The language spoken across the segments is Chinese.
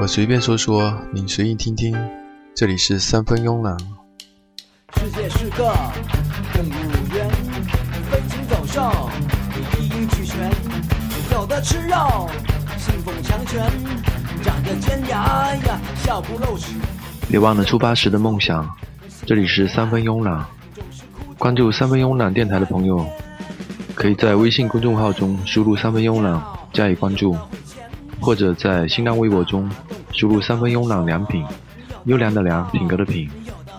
我随便说说，你随意听听。这里是三分慵懒。世界是个动物园，飞禽走兽，一应俱全，有的吃肉，信奉强权，长着尖牙呀，笑不露齿。别忘了出发时的梦想。这里是三分慵懒。关注三分慵懒电台的朋友，可以在微信公众号中输入“三分慵懒”加以关注，或者在新浪微博中输入“三分慵懒良品”，优良的良，品格的品，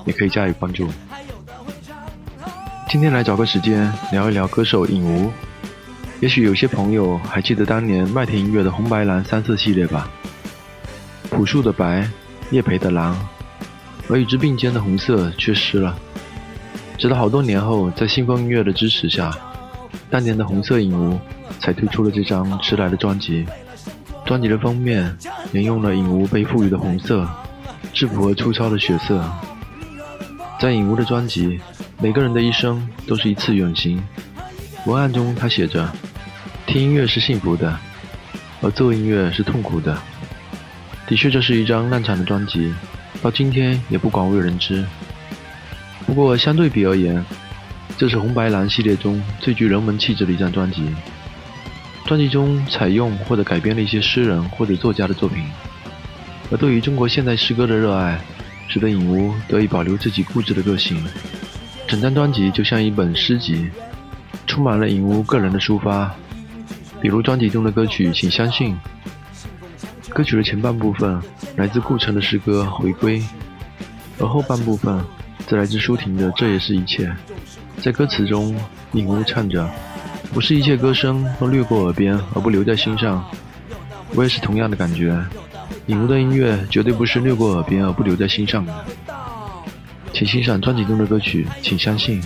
也可以加以关注。今天来找个时间聊一聊歌手尹吾。也许有些朋友还记得当年麦田音乐的红白蓝三色系列吧？朴树的白，叶培的蓝，而与之并肩的红色缺失了。直到好多年后，在信风音乐的支持下，当年的红色影无才推出了这张迟来的专辑。专辑的封面沿用了影无被赋予的红色，质朴而粗糙的血色。在影无的专辑《每个人的一生都是一次远行》文案中，他写着：“听音乐是幸福的，而做音乐是痛苦的。”的确，这是一张烂惨的专辑，到今天也不广为人知。不过，相对比而言，这是红白蓝系列中最具人文气质的一张专辑。专辑中采用或者改编了一些诗人或者作家的作品，而对于中国现代诗歌的热爱，使得影吾得以保留自己固执的个性。整张专辑就像一本诗集，充满了影吾个人的抒发。比如专辑中的歌曲《请相信》，歌曲的前半部分来自顾城的诗歌《回归》，而后半部分。则来自舒婷的《这也是一切》。在歌词中，尹吾唱着：“不是一切歌声都掠过耳边而不留在心上。”我也是同样的感觉。尹吾的音乐绝对不是掠过耳边而不留在心上的。请欣赏专辑中的歌曲，请相信。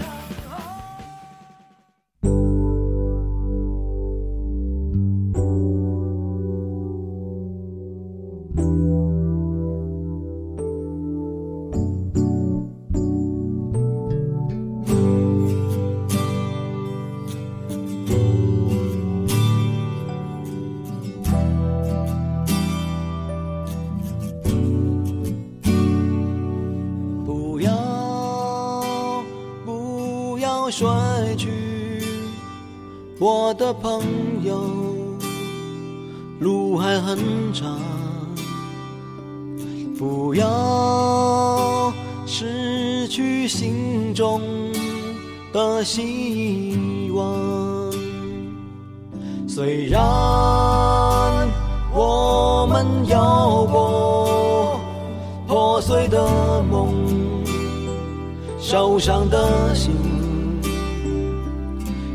心中的希望。虽然我们有过破碎的梦，受伤的心。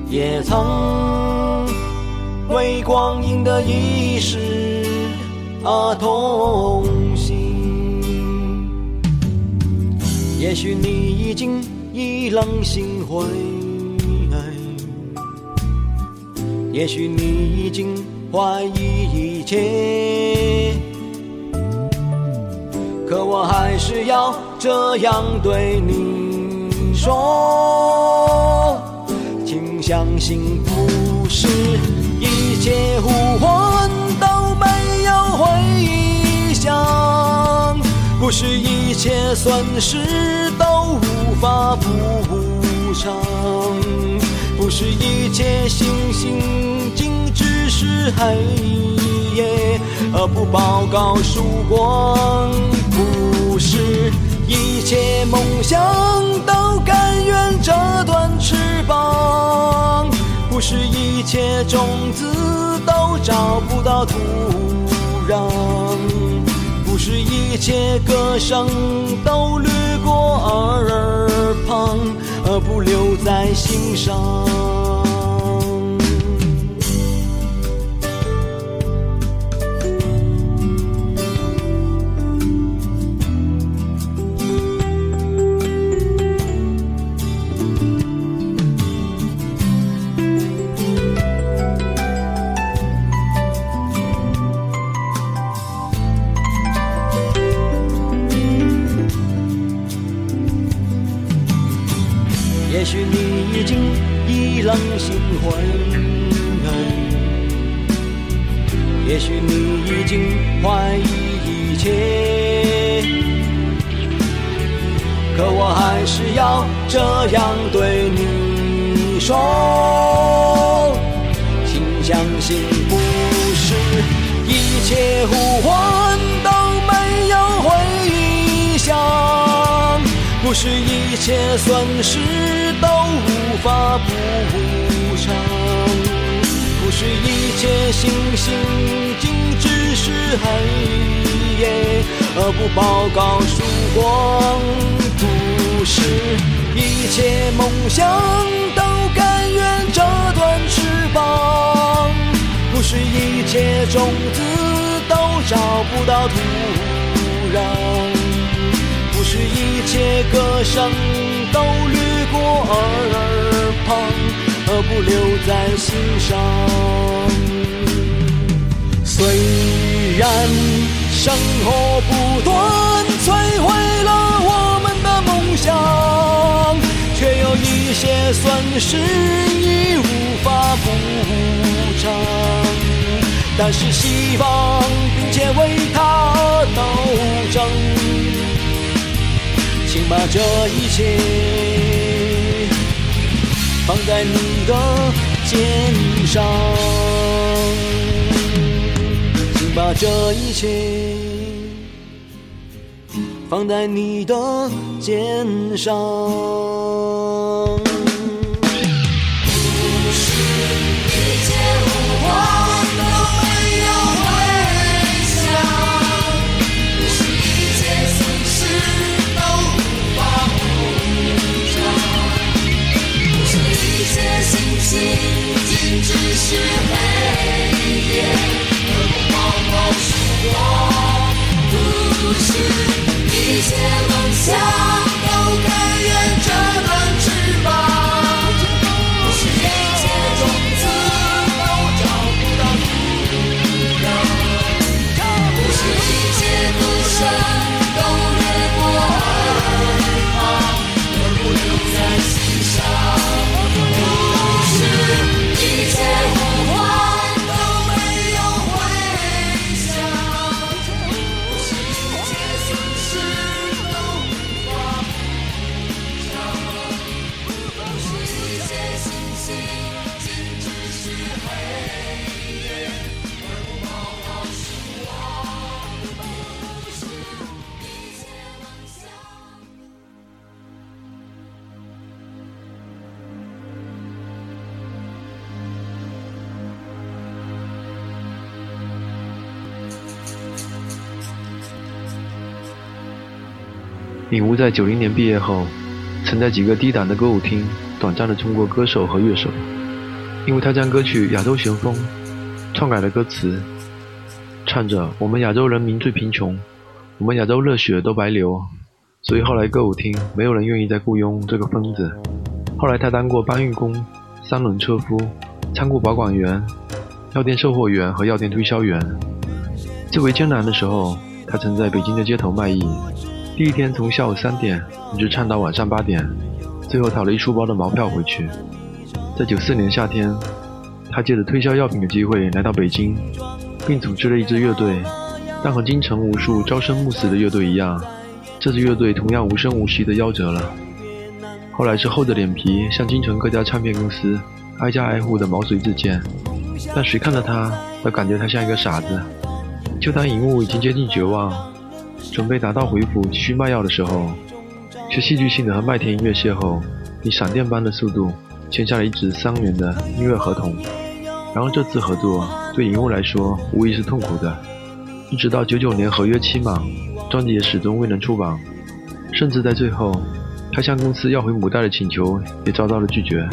也曾为光阴的易逝而痛也许你已经意冷心灰，也许你已经怀疑一切，可我还是要这样对你说。请相信不是一切呼唤都没有回响，不是一切损失都无法补偿，不是一切星星仅只是黑夜而不报告曙光，不是一切梦想都甘愿折断翅膀。不是一切种子都找不到土壤，是一切歌声都掠过耳旁，而不留在心上。然生活不断摧毁了我们的梦想，却有一些损失已无法补偿。但是希望并且为他斗争，请把这一切放在你的肩上，把这一切放在你的肩上。不是一切呼唤都没有回响，不是一切损失都无法补偿，不是一切星星仅只是黑夜，报告曙光，不是一切梦想都甘愿敏吾在九零年毕业后，曾在几个低档的歌舞厅短暂的冲过歌手和乐手，因为他将歌曲《亚洲旋风》篡改了歌词，唱着“我们亚洲人民最贫穷，我们亚洲热血都白流”，所以后来歌舞厅没有人愿意再雇佣这个疯子。后来他当过搬运工、三轮车夫、仓库保管员、药店售货员和药店推销员。最为艰难的时候，他曾在北京的街头卖艺。第一天从下午三点一直唱到晚上八点，最后讨了一书包的毛票回去。在九四年夏天，他借着推销药品的机会来到北京，并组织了一支乐队。但和京城无数朝生暮死的乐队一样，这支乐队同样无声无息地夭折了。后来是厚着脸皮向京城各家唱片公司挨家挨户的毛遂自荐，但谁看到他都感觉他像一个傻子。就当荧幕已经接近绝望，准备打道回府继续卖药的时候，却戏剧性的和麦田音乐邂逅，以闪电般的速度签下了一纸三年的音乐合同。然而这次合作对荧幕来说无疑是痛苦的，一直到九九年合约期满，专辑也始终未能出版，甚至在最后，他向公司要回母带的请求也遭到了拒绝。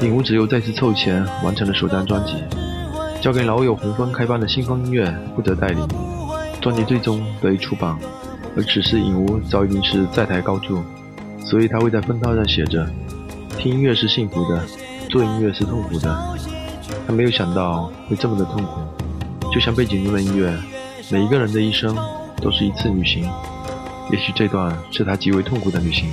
影吾只有再次凑钱完成了首张专辑，交给老友红枫开办的新风音乐负责代理。专辑最终得以出版，而此时影屋早已经是在台高筑，所以他会在封套上写着：“听音乐是幸福的，做音乐是痛苦的。”他没有想到会这么的痛苦，就像背景中的音乐，每一个人的一生都是一次旅行，也许这段是他极为痛苦的旅行。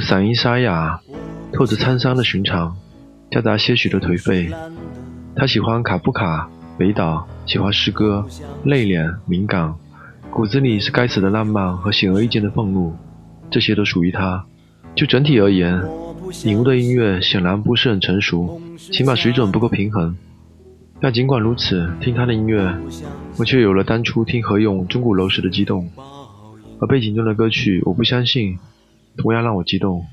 嗓音沙哑，透着沧桑的寻常，夹杂些许的颓废。他喜欢卡夫卡、北岛，喜欢诗歌，内敛敏感，骨子里是该死的浪漫和显而易见的愤怒，这些都属于他。就整体而言，领悟的音乐显然不是很成熟，起码水准不够平衡。但尽管如此，听他的音乐，我却有了当初听何勇《钟鼓楼》时的激动。而背景中的歌曲《我不相信》同样让我激动。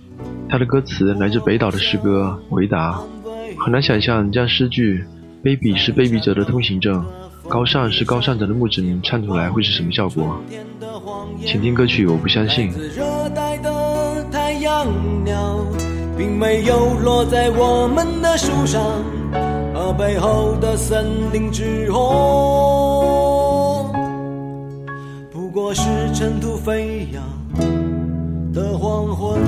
他的歌词来自北岛的诗歌《回答》，很难想象将诗句“卑鄙是卑鄙者的通行证，高尚是高尚者的墓志铭”唱出来会是什么效果？请听歌曲《我不相信》。热带的太阳鸟，并没有落在我们的树上，而背后的森林之红，不过是尘土飞扬的黄昏。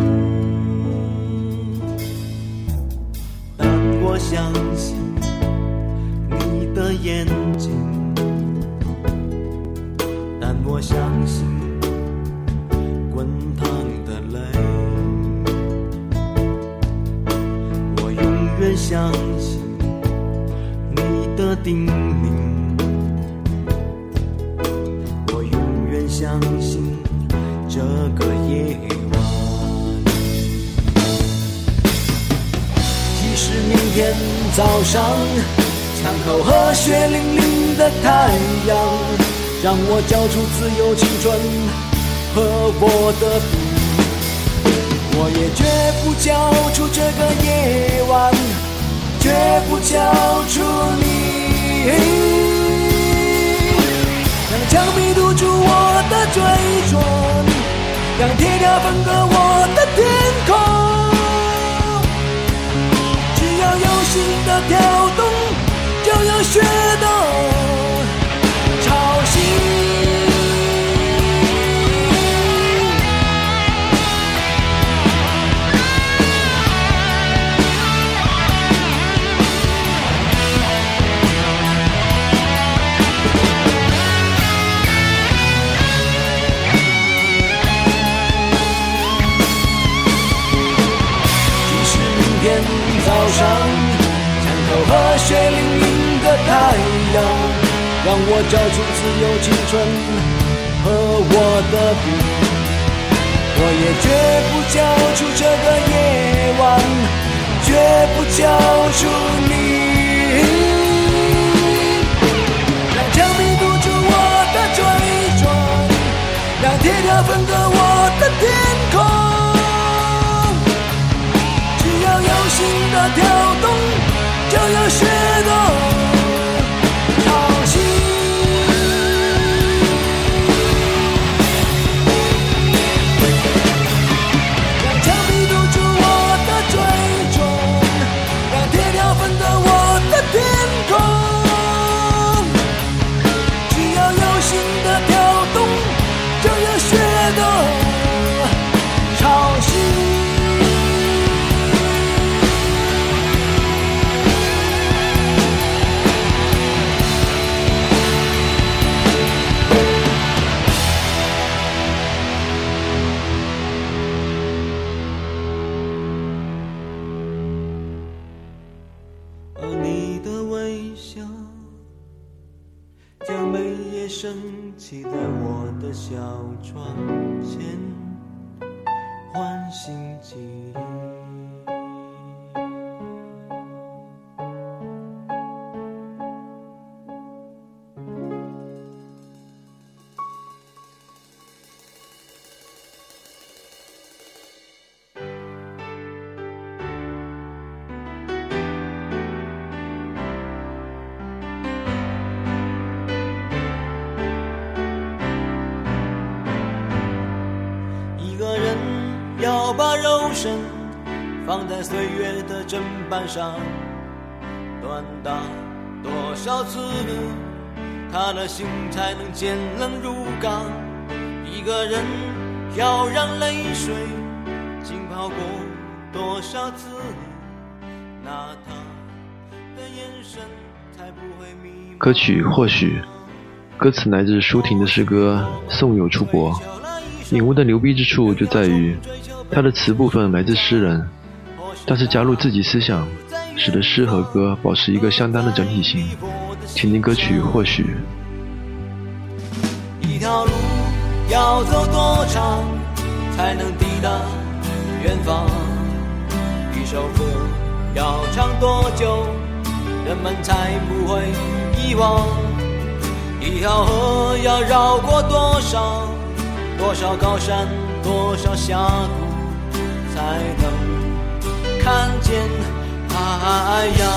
但我相信你的眼睛，但我相信。滚烫的泪，我永远相信你的叮咛，我永远相信天早上枪口和血淋淋的太阳，让我交出自由青春。和我的笔，我也绝不交出这个夜晚，绝不交出你。让枪毙堵住我的嘴唇，让铁条分割我跳动，就要血血淋淋的太阳，让我交出自由青春和我的笔，我也绝不交出这个夜晚，绝不交出你。让枪毙堵住我的嘴唇，让铁条分割我的天空。只要有心的跳动，就有血的潮汐，让墙壁堵住我的追踪，让铁条分断我的天空。只要有心的跳动，就有血的。窗板上，多少次，他的心才能坚韧如钢。一个人要让泪水浸泡过多少次，那他的眼神才不会迷茫。歌曲或许，歌词来自舒婷的诗歌《送友出国》。影屋的牛逼之处就在于，它的词部分来自诗人，但是加入自己思想，使得诗和歌保持一个相当的整体性。听听歌曲或许。一条路要走多长，才能抵达远方？一首歌要唱多久，人们才不会遗忘？一条河要绕过多少多少高山，多少峡谷，才能看见太阳？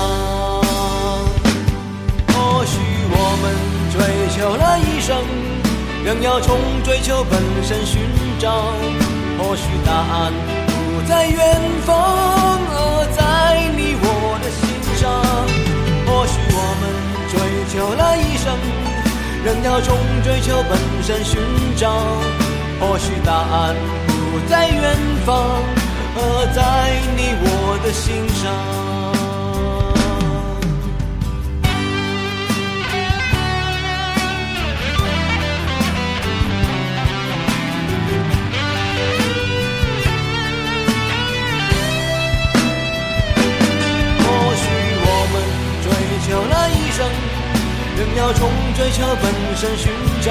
或许我们追求了一生，仍要从追求本身寻找。或许答案不在远方，而在你我的心上。或许我们追求了一生，仍要从追求本身寻找。或许答案不在远方，而在你我的心上。或许我们追求了一生，仍要从追求本身寻找。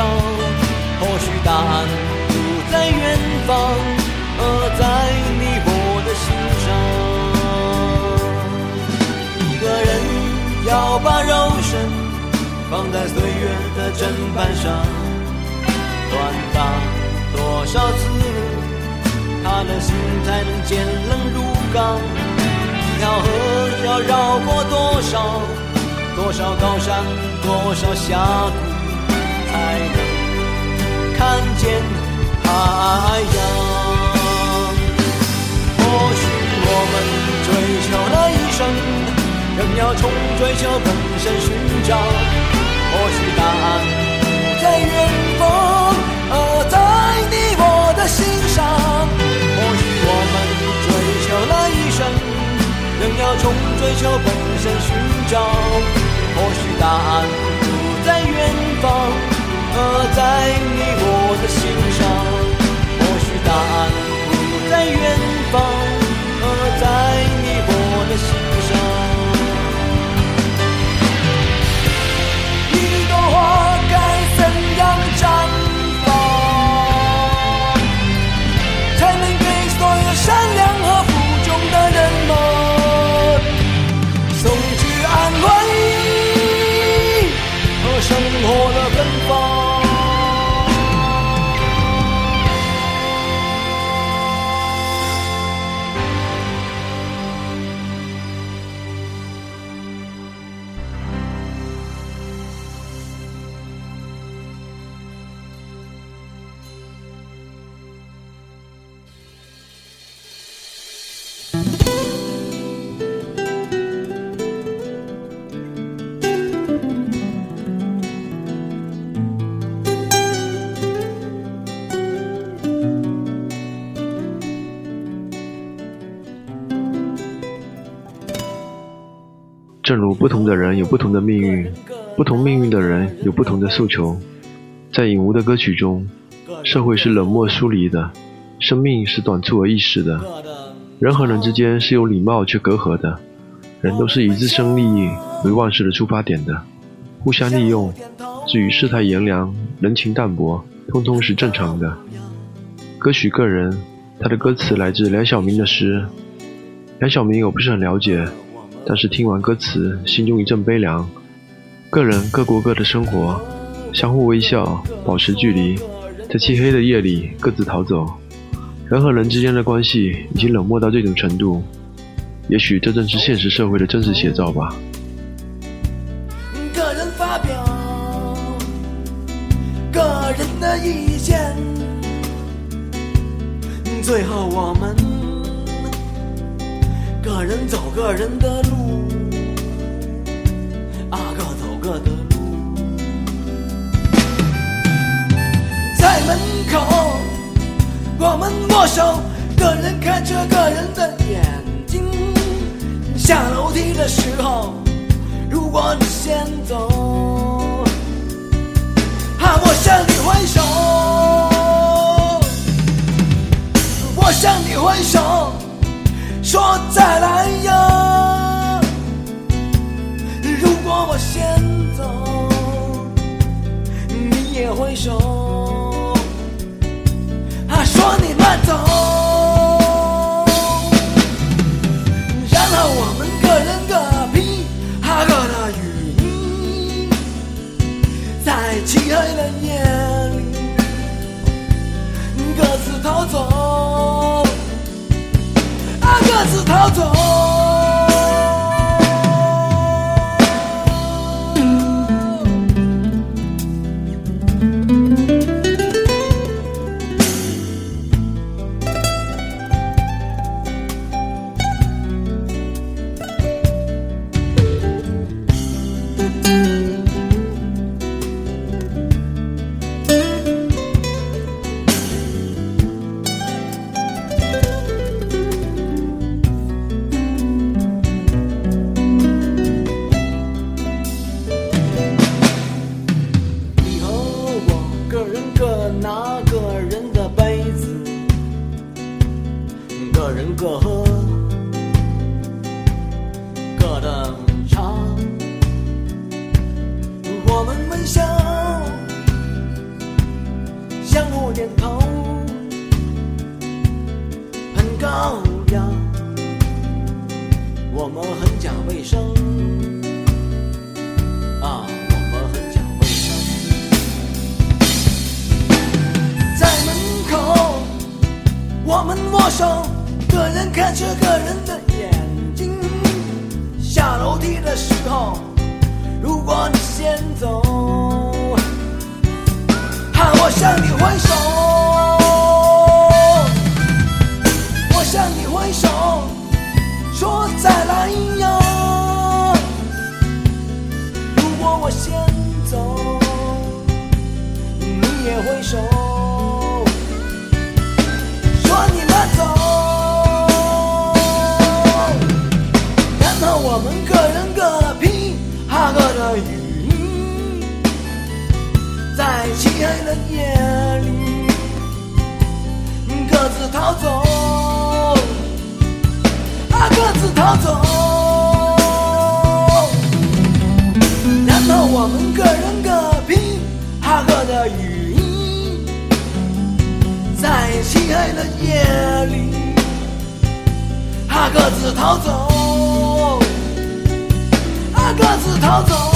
或许答案不在远方，而在你我要把肉身放在岁月的砧板上，锻打多少次，他的心才能坚冷如钢。一条河要绕过多少多少高山，多少峡谷，才能看见海洋。要从追求本身寻找。或许答案不在远方，而在你我的心上。或许我们追求了一生。仍要从追求本身寻找，或许答案不在远方，而在你我的心上。或许答案不在远方，而在你我的心上。正如不同的人有不同的命运，不同命运的人有不同的诉求。在影无的歌曲中，社会是冷漠疏离的，生命是短促而易逝的，人和人之间是有礼貌却隔阂的，人都是以自身利益为万事的出发点的，互相利用，至于世态炎凉、人情淡薄，通通是正常的。歌曲个人，他的歌词来自梁晓明的诗。梁晓明我不是很了解，但是听完歌词，心中一阵悲凉。个人各过各的生活，相互微笑，保持距离，在漆黑的夜里各自逃走。人和人之间的关系已经冷漠到这种程度，也许这正是现实社会的真实写照吧。个人发表个人的意见，最后我们个人走个人的路，啊，各走各的路，在门口我们握手，个人看着个人的眼睛，下楼梯的时候。如果你先走，我向你挥手，我向你挥手，说再来呀。如果我先走，你也挥手，啊，说你慢走，然后我们各人各披。他各的雨衣，在漆黑的夜里，各自逃走，独，自逃走。我们握手，个人看着个人的眼睛。下楼梯的时候，如果你先走，喊，我向你挥手，我向你挥手，说再来呀。如果我先走，你也挥手，哈各的雨衣，在漆黑的夜里各自逃走，啊，各自逃走。然后我们各人各披哈各的雨衣，在漆黑的夜里，啊，各自逃走，自逃走。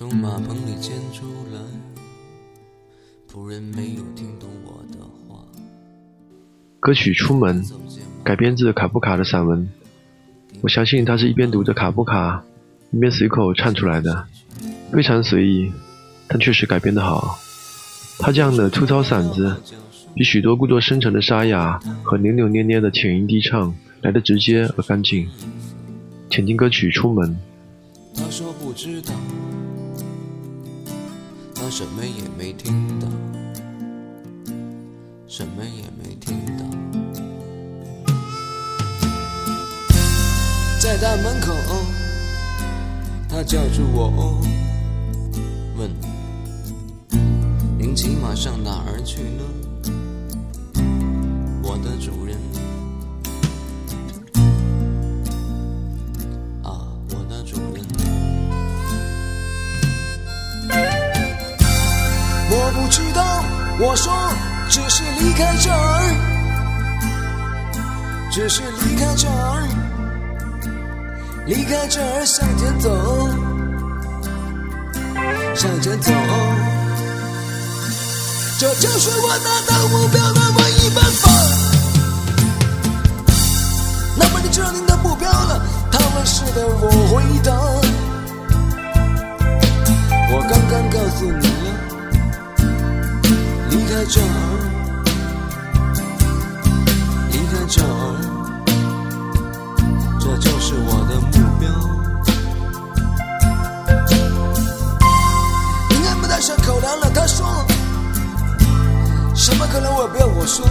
从马棚里牵出来，仆人没有听懂我的话。歌曲《出门》改编自卡夫卡的散文，我相信他是一边读着卡夫卡，一边随口唱出来的，非常随意，但确实改编的好。他这样的粗糙嗓子，比许多故作深沉的沙哑和扭扭捏捏的浅吟低唱来得直接而干净。请听歌曲《出门》。他说不知道，什么也没听到，什么也没听到。在大门口，他叫住我，问：“您骑马上哪儿去呢？”我的主人。我说只是离开这儿，只是离开这儿，离开这儿向前走，向前走，这就是我达到目标的唯一办法。那么你知道您的目标了？他问是的，我回答，我刚刚告诉你了。离开这儿，离开这儿，这就是我的目标。你看不带上口粮了，他说，什么口粮我不要我说，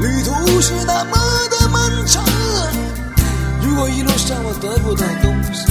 旅途是那么的漫长，如果一路上我得不到东西，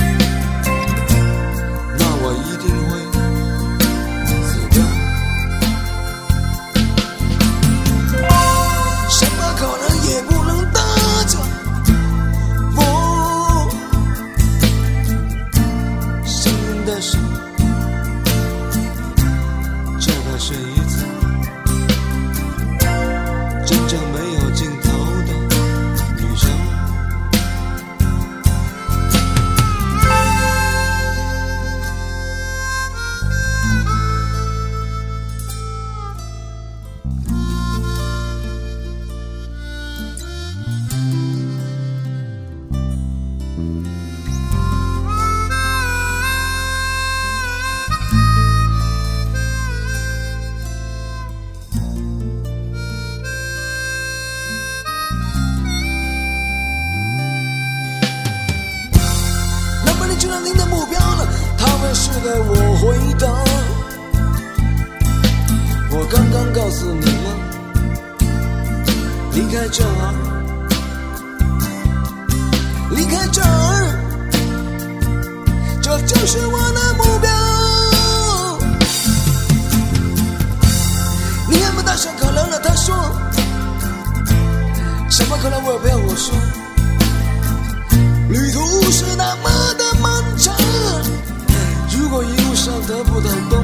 离开这儿，离开这儿，这就是我的目标。你看不到上口粮了，他说，什么可能我也不要我说。旅途是那么的漫长，如果一路上得不到东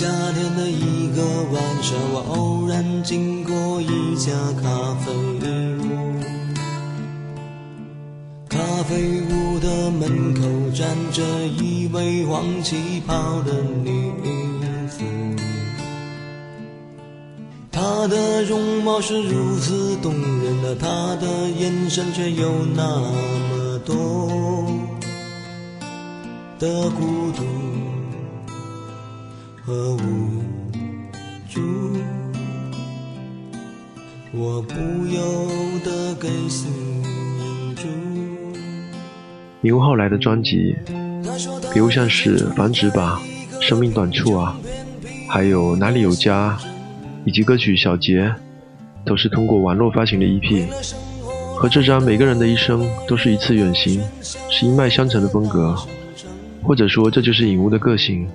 夏天的一个晚上，我偶然经过一家咖啡屋。咖啡屋的门口站着一位黄旗袍的女子，她的容貌是如此动人的，她的眼神却有那么多的孤独和无助。我不由得给心一注。影悟后来的专辑，比如像是《繁殖吧》《生命短处》啊，还有《哪里有家》，以及歌曲《小杰》，都是通过网络发行的 EP。和这张《每个人的一生都是一次远行》是一脉相承的风格，或者说这就是影悟的个性，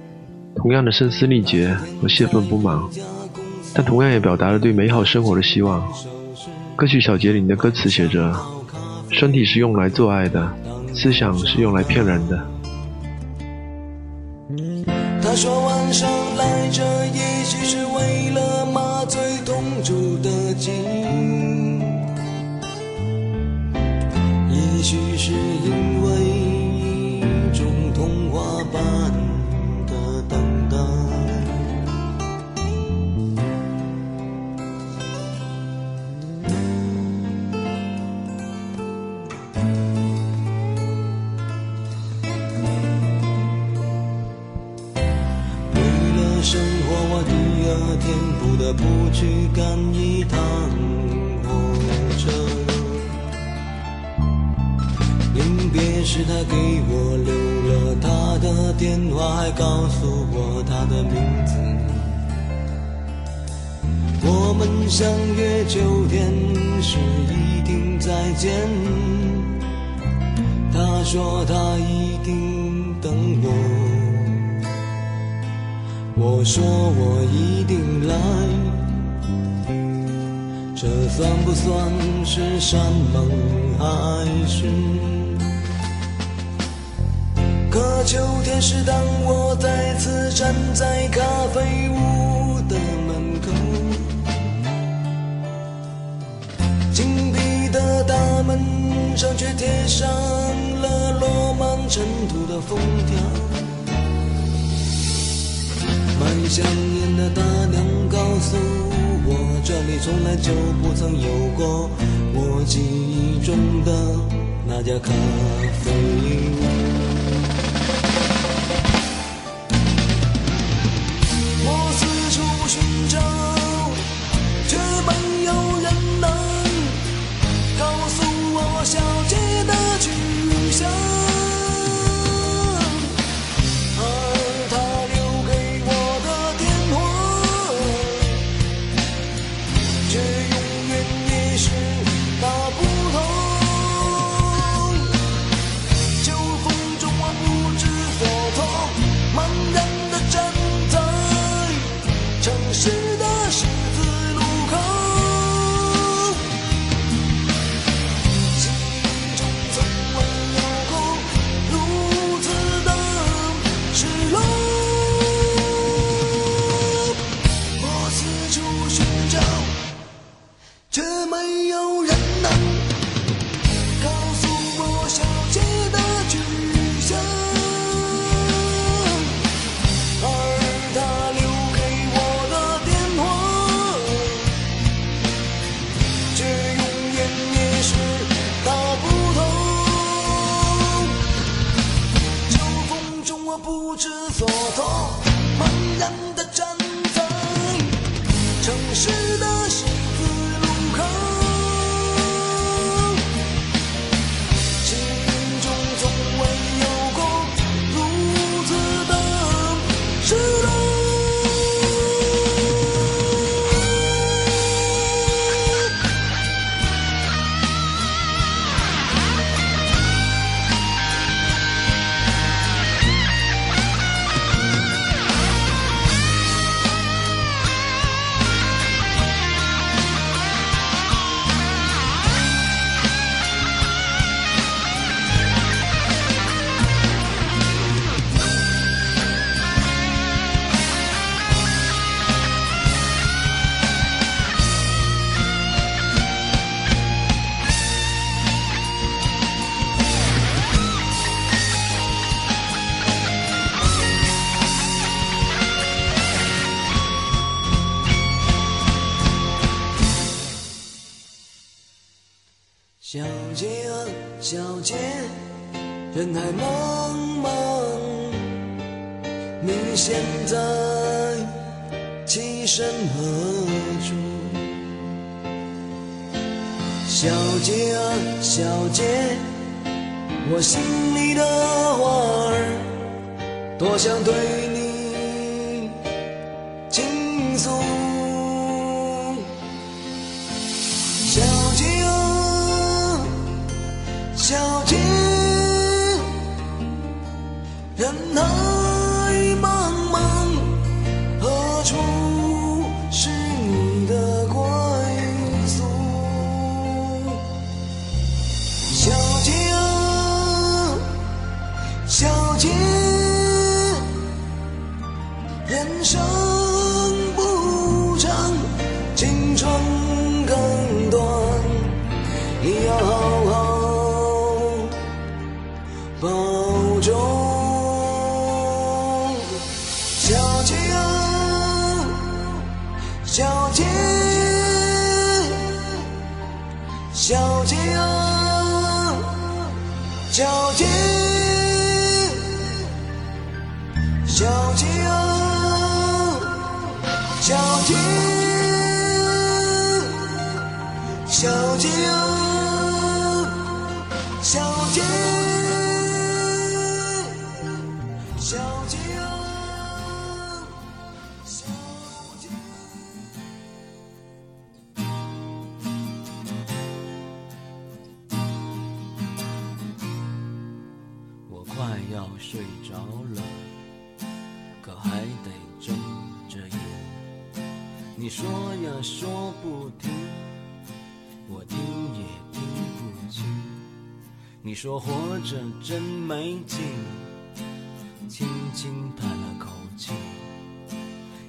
同样的声嘶力竭和泄愤不满，但同样也表达了对美好生活的希望。歌曲《小杰》里的歌词写着：“身体是用来做爱的。”思想是用来骗人的。他说晚上来这也许是为了不算是山盟海誓？可秋天是，当我再次站在咖啡屋的门口，紧闭的大门上却贴上了落满尘土的封条。卖香烟的大娘告诉我，这里从来就不曾有过我记忆中的那家咖啡。所做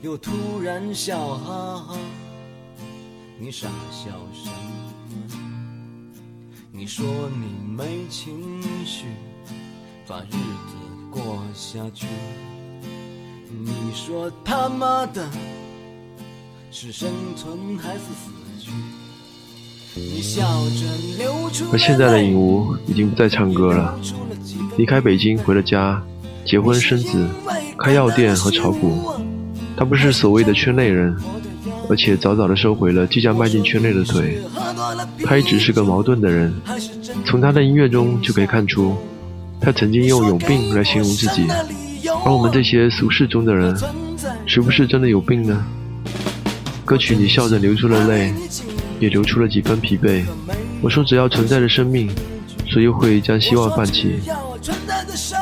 又突然笑哈哈。你傻笑什么？你说你没情绪，把日子过下去。你说他妈的，是生存还是死去？你笑着流出而现在的尹吾已经不再唱歌了，离开北京回了家，结婚生子，开药店和炒股。他不是所谓的圈内人，而且早早的收回了即将迈进圈内的腿。他一直是个矛盾的人，从他的音乐中就可以看出，他曾经用有病来形容自己。而我们这些俗世中的人，是不是真的有病呢？歌曲里笑着流出了泪，也流出了几分疲惫。我说，只要存在着生命，谁又会将希望放弃？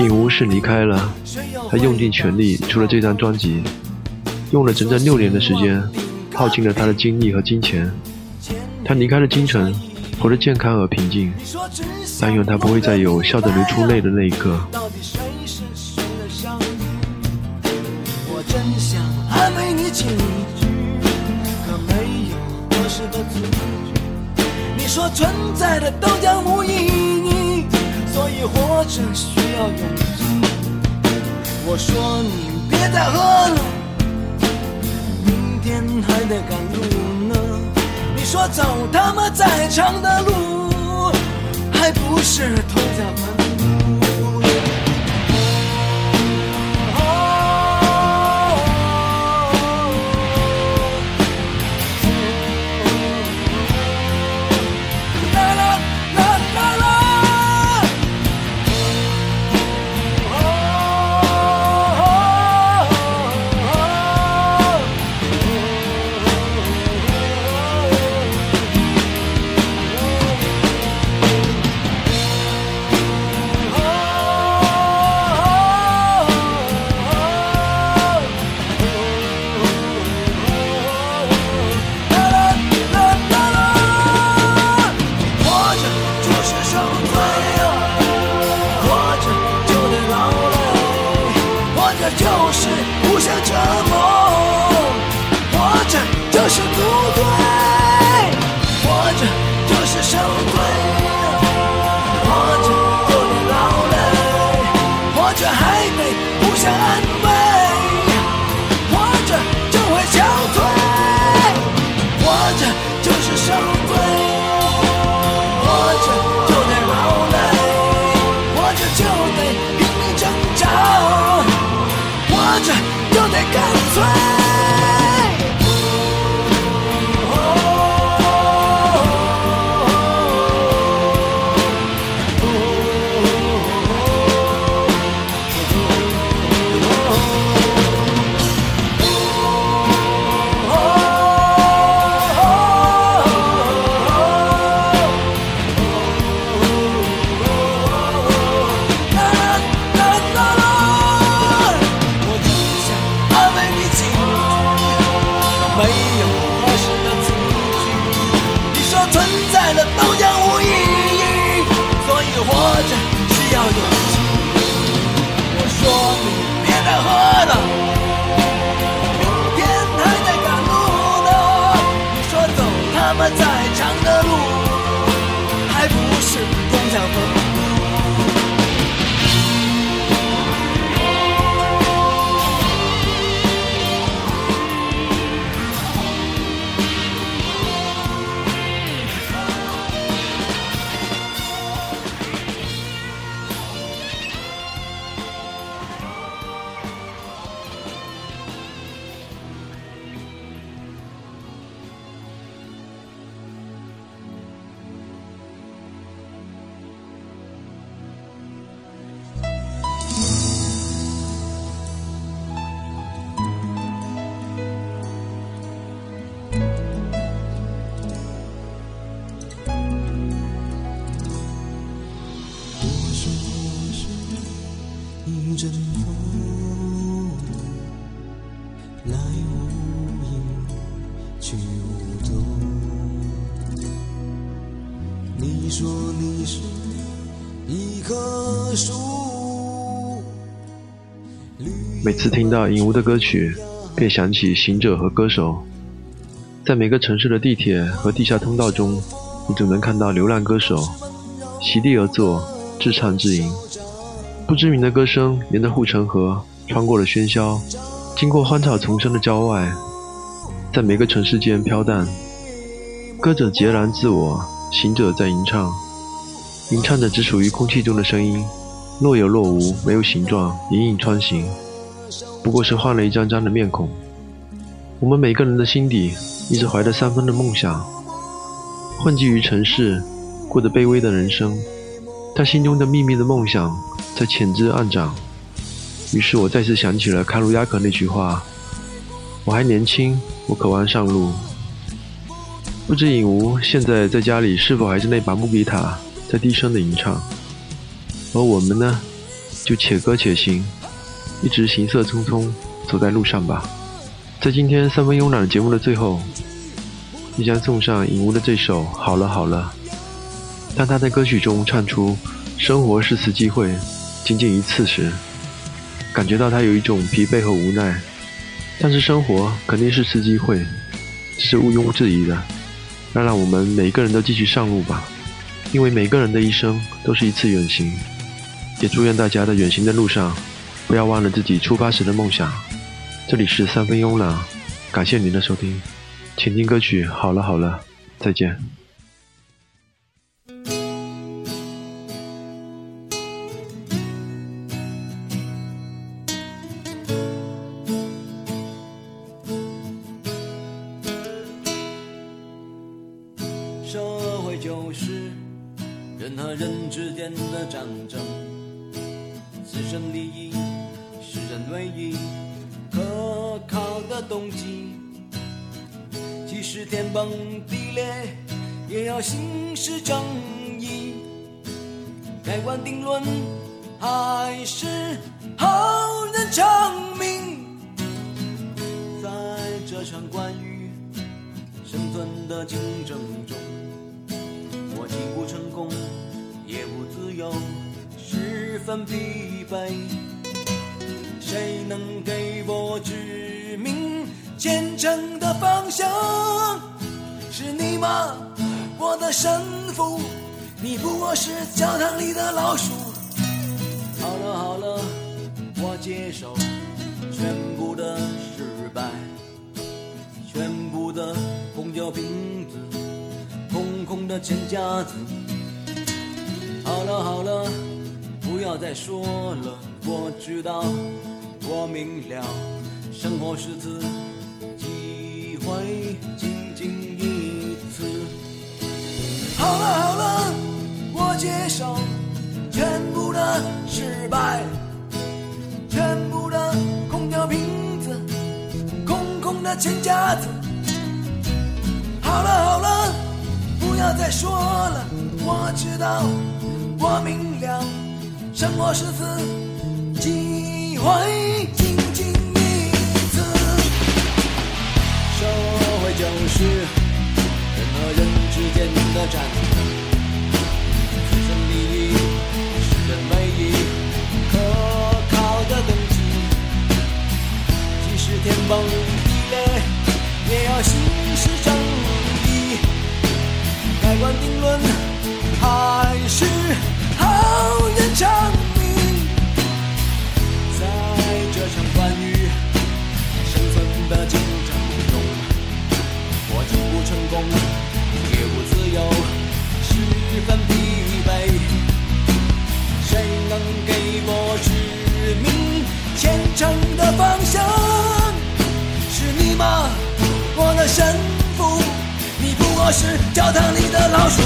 尹吾是离开了，他用尽全力出了这张专辑，用了整整六年的时间，耗尽了他的精力和金钱。他离开了京城，活得健康而平静。但愿他不会再有笑着流出泪的那一刻。到底谁是谁的伤？我真想安慰你几句，可没有合适的字句。你说存在的都将无意义，所以活着需要勇气。我说你别再喝了，天还得赶路呢。你说走他妈再长的路，还不是头在每次听到影无的歌曲，便想起行者和歌手。在每个城市的地铁和地下通道中，你总能看到流浪歌手席地而坐，自唱自吟。不知名的歌声沿着护城河，穿过了喧嚣，经过荒草丛生的郊外，在每个城市间飘荡。歌者孑然自我，行者在吟唱，吟唱着只属于空气中的声音，若有若无，没有形状，隐隐穿行，不过是换了一张张的面孔。我们每个人的心底。一直怀着三分的梦想，混迹于城市，过着卑微的人生，但心中的秘密的梦想在潜滋暗长。于是我再次想起了卡鲁亚克那句话：“我还年轻，我渴望上路。”不知影无现在在家里是否还是那把木吉他，在低声的吟唱？而我们呢，就且歌且行，一直行色匆匆走在路上吧。在今天三分慵懒节目的最后，即将送上影屋的这首《好了好了》。当他在歌曲中唱出“生活是次机会，仅仅一次”时，感觉到他有一种疲惫和无奈。但是生活肯定是次机会，这是毋庸置疑的。那让我们每个人都继续上路吧，因为每个人的一生都是一次远行。也祝愿大家在远行的路上，不要忘了自己出发时的梦想。这里是三分慵懒，感谢您的收听，请听歌曲。好了好了，再见。好了好了，不要再说了，我知道。我明了，生活是次机会，仅仅一次。好了好了，我接受全部的失败，全部的空掉瓶子，空空的钱夹子。好了好了，不要再说了，我知道，我明了，生活是次机会。仅仅一次，社会就是人和人之间的战争，自身利益是人唯一可靠的动机。即使天崩地裂，也要行使正义。盖棺定论，还是好人长。这场关于生存的竞争中，我既不成功，也不自由，十分疲惫。谁能给我指明前程的方向？是你吗，我的神父？我是教堂里的老鼠。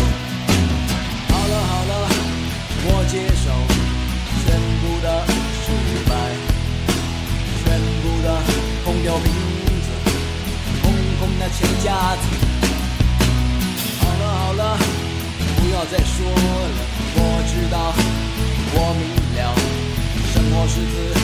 好了好了，我接受全部的失败，全部的。空掉瓶子，空空的钱夹子。好了好了，不要再说了。我知道，我明了，生活。活是自